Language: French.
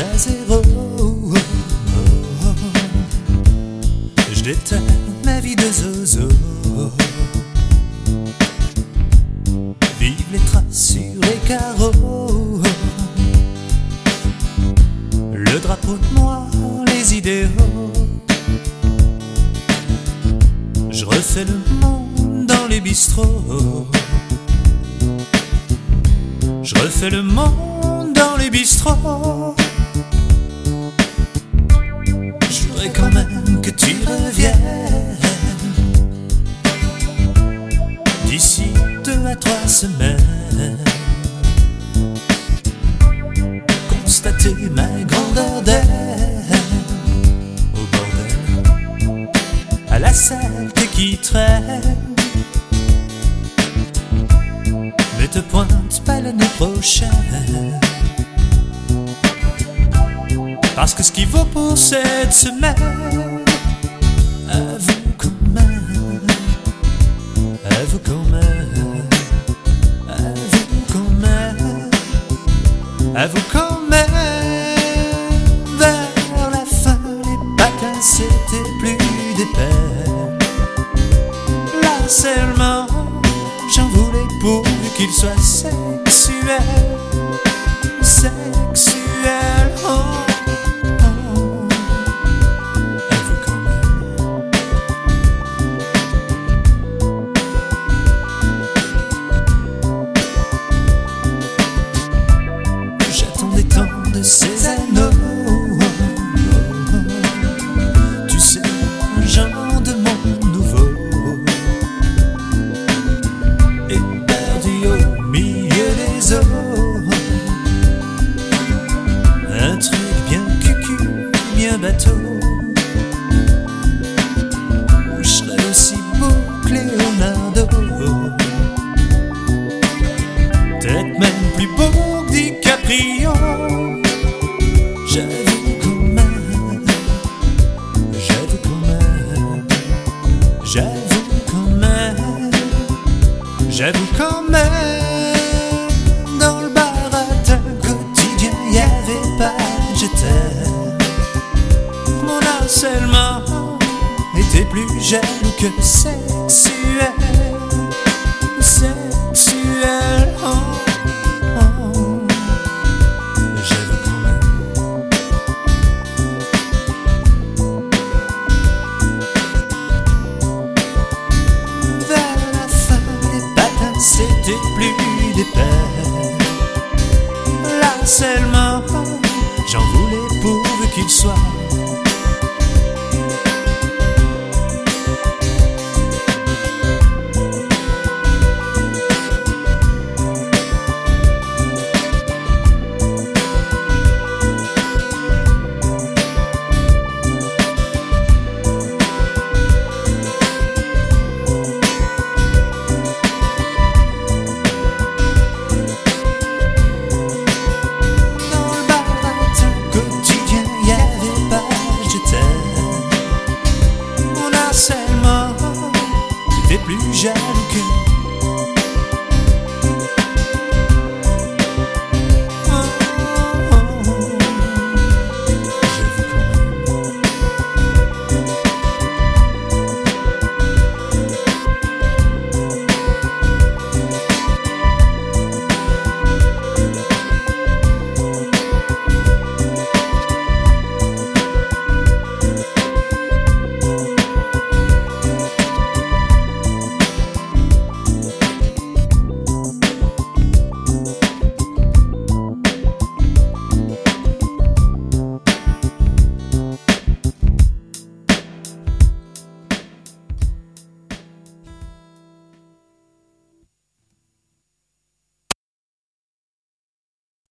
à zéro. Je détale ma vie de zozo. Vive les traces sur les carreaux. Le drapeau de noir, les idéaux. Je refais le monde dans les bistrots. Je refais le monde dans les bistrots. Que tu reviennes d'ici deux à trois semaines. Constater ma grandeur au bordel, à la saleté qui traîne. Mais te pointe pas l'année prochaine. Parce que ce qui vaut pour cette semaine, qu'il soit sexuel, sexuel. J'avoue quand même. Dans le baratin quotidien, y avait pas de je t'aime. Mon harcèlement était plus jaloux que. Sexuel, Là seulement, j'en voulais pourvu qu'il soit. Mon harcèlement était plus jaloux que